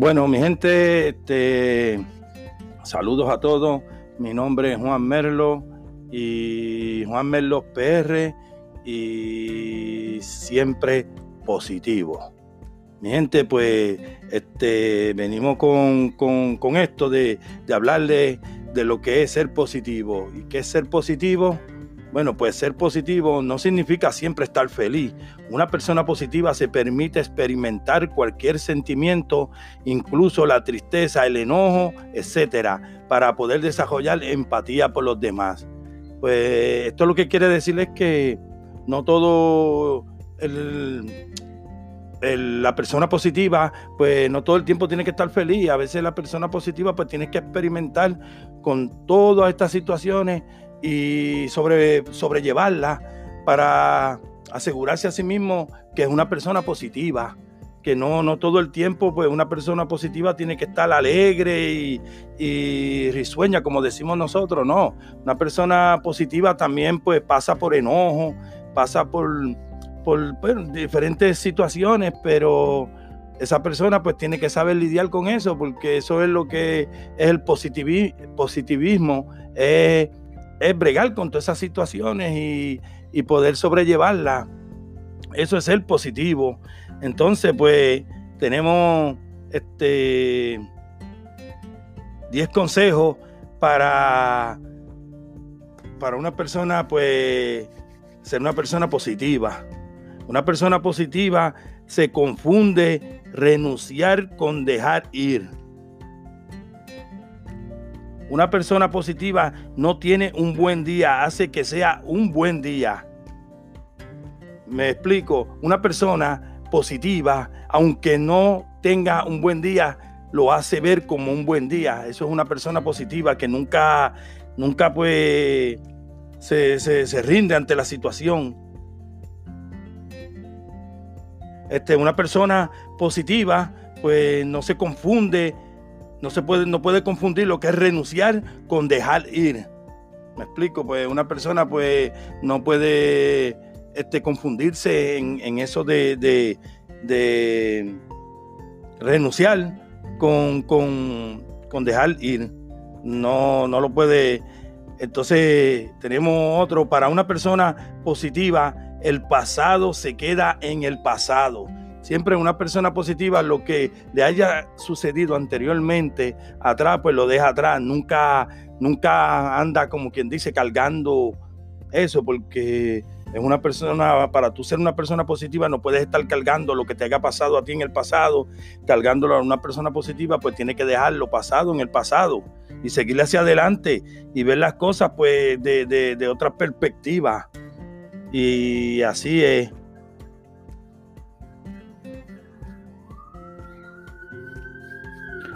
Bueno, mi gente, este, saludos a todos. Mi nombre es Juan Merlo y Juan Merlo PR y siempre positivo. Mi gente, pues este, venimos con, esto de, de hablarle de lo que es ser positivo. ¿Y qué es ser positivo? Bueno, pues ser positivo no significa siempre estar feliz. Una persona positiva se permite experimentar cualquier sentimiento, incluso la tristeza, el enojo, etcétera, para poder desarrollar empatía por los demás. Pues esto lo que quiere decir es que no todo la persona positiva, pues no todo el tiempo tiene que estar feliz. A veces la persona positiva, pues tiene que experimentar con todas estas situaciones y sobre, sobrellevarla para asegurarse a sí mismo que es una persona positiva, que no, no todo el tiempo, pues una persona positiva tiene que estar alegre y, risueña, como decimos nosotros, no. Una persona positiva también pues pasa por enojo, pasa por, por diferentes situaciones, pero esa persona pues tiene que saber lidiar con eso, porque eso es lo que es el positivismo, es es bregar con todas esas situaciones y, poder sobrellevarlas. Eso es el positivo. Entonces, pues, tenemos este 10 consejos para, para una persona, pues, ser una persona positiva. Una persona positiva se confunde renunciar con dejar ir. Una persona positiva no tiene un buen día, hace que sea un buen día. Me explico, una persona positiva, aunque no tenga un buen día, lo hace ver como un buen día. Eso es una persona positiva que nunca, nunca pues se, rinde ante la situación. Este, una persona positiva pues no se confunde no se puede, no puede confundir lo que es renunciar con dejar ir. Me explico, pues una persona pues no puede este, confundirse en, eso de, de, renunciar con, con, dejar ir. No, no lo puede. Entonces tenemos otro, para una persona positiva, el pasado se queda en el pasado. Siempre una persona positiva, lo que le haya sucedido anteriormente atrás, pues lo deja atrás. Nunca, nunca anda como quien dice cargando eso, porque es una persona, para tú ser una persona positiva, no puedes estar cargando lo que te haya pasado a ti en el pasado, cargándolo a una persona positiva, pues tiene que dejarlo pasado en el pasado y seguirle hacia adelante y ver las cosas pues de, de, de otra perspectiva. Y así es.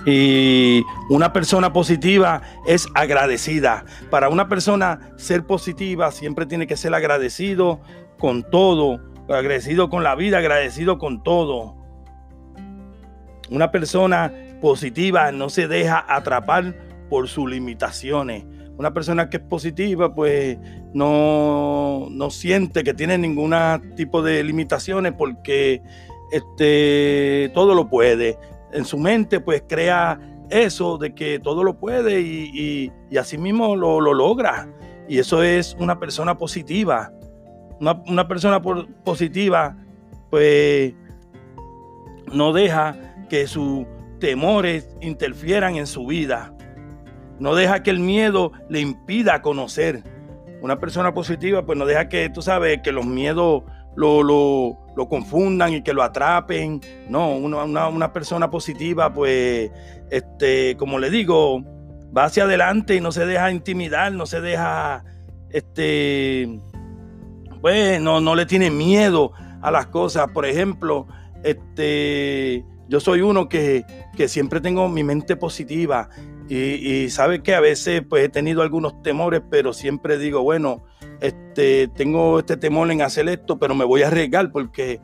Y una persona positiva es agradecida. Para una persona ser positiva siempre tiene que ser agradecido con todo, agradecido con la vida, agradecido con todo. Una persona positiva no se deja atrapar por sus limitaciones. Una persona que es positiva, pues no, no siente que tiene ningún tipo de limitaciones porque este, todo lo puede en su mente pues crea eso de que todo lo puede y, y, así mismo lo, logra. Y eso es una persona positiva. Una, persona positiva pues no deja que sus temores interfieran en su vida. No deja que el miedo le impida conocer. Una persona positiva pues no deja que, tú sabes, que los miedos lo, lo, lo confundan y que lo atrapen. No, una, una, persona positiva, pues, este, como le digo, va hacia adelante y no se deja intimidar, no se deja, este, pues, no, no le tiene miedo a las cosas. Por ejemplo, este, yo soy uno que, que siempre tengo mi mente positiva y, y sabe que a veces pues he tenido algunos temores, pero siempre digo, bueno, este, tengo este temor en hacer esto, pero me voy a arriesgar porque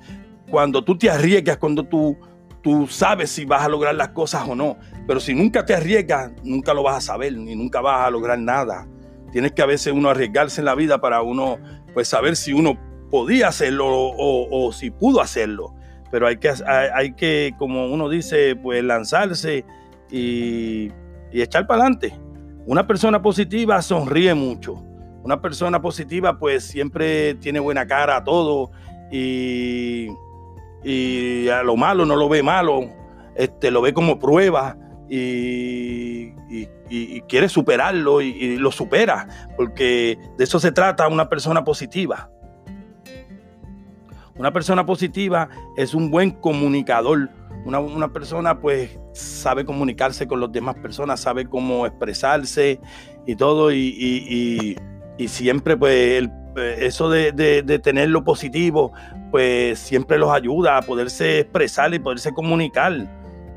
cuando tú te arriesgas, cuando tú, tú sabes si vas a lograr las cosas o no, pero si nunca te arriesgas, nunca lo vas a saber ni nunca vas a lograr nada. Tienes que a veces uno arriesgarse en la vida para uno pues saber si uno podía hacerlo o, si pudo hacerlo. pero hay que, hay, que, como uno dice, pues lanzarse y, y echar para adelante. Una persona positiva sonríe mucho. Una persona positiva pues siempre tiene buena cara a todo y, y a lo malo no lo ve malo, este, lo ve como prueba y, quiere superarlo y, lo supera, porque de eso se trata una persona positiva. Una persona positiva es un buen comunicador. Una, una, persona pues sabe comunicarse con las demás personas, sabe cómo expresarse y todo. Y, siempre pues eso de, de, tener lo positivo pues siempre los ayuda a poderse expresar y poderse comunicar.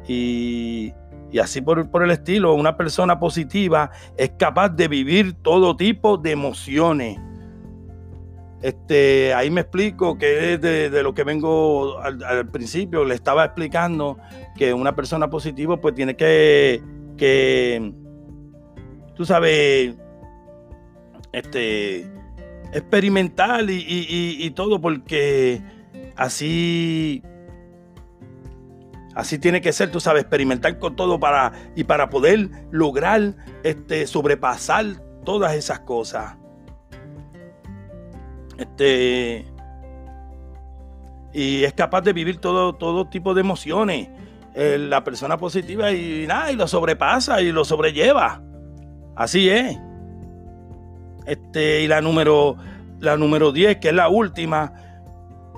Y, y así por, por, el estilo, una persona positiva es capaz de vivir todo tipo de emociones. Este, ahí me explico que es de, lo que vengo al, principio, le estaba explicando que una persona positiva pues tiene que, que tú sabes, este, experimental y, y todo, porque así Así tiene que ser, tú sabes, experimentar con todo para y para poder lograr este sobrepasar todas esas cosas. Este y es capaz de vivir todo, todo tipo de emociones. Eh, la persona positiva y nada, y lo sobrepasa y lo sobrelleva. Así es. Este, y la número, la número 10, que es la última,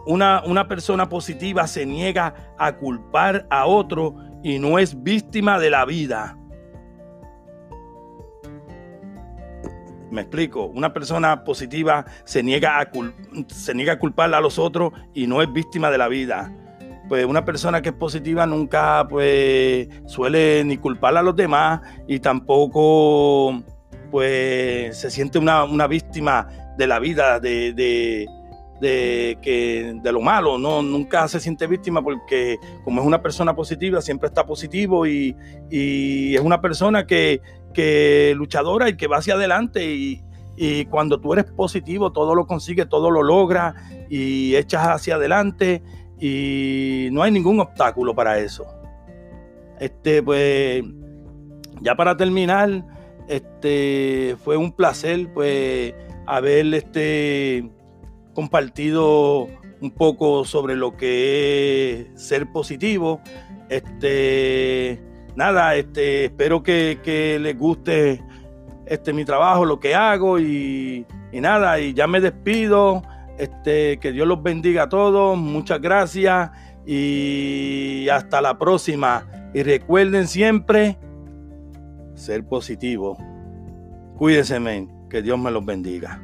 una, persona positiva se niega a culpar a otro y no es víctima de la vida. Me explico, una persona positiva se niega, a se niega a culpar a los otros y no es víctima de la vida. Pues una persona que es positiva nunca pues suele ni culpar a los demás y tampoco pues se siente una, víctima de la vida, de, de, que, de lo malo, no, nunca se siente víctima porque como es una persona positiva, siempre está positivo y, es una persona que, que, luchadora y que va hacia adelante y, cuando tú eres positivo todo lo consigue, todo lo logra y echas hacia adelante y no hay ningún obstáculo para eso. Este, pues, ya para terminar, este, fue un placer, pues, haber, este, compartido un poco sobre lo que es ser positivo. Este, nada, este, espero que, les guste este, mi trabajo, lo que hago y, nada, y ya me despido. Este, que Dios los bendiga a todos, muchas gracias y hasta la próxima. Y recuerden siempre ser positivo. Cuídense, men, que Dios me los bendiga.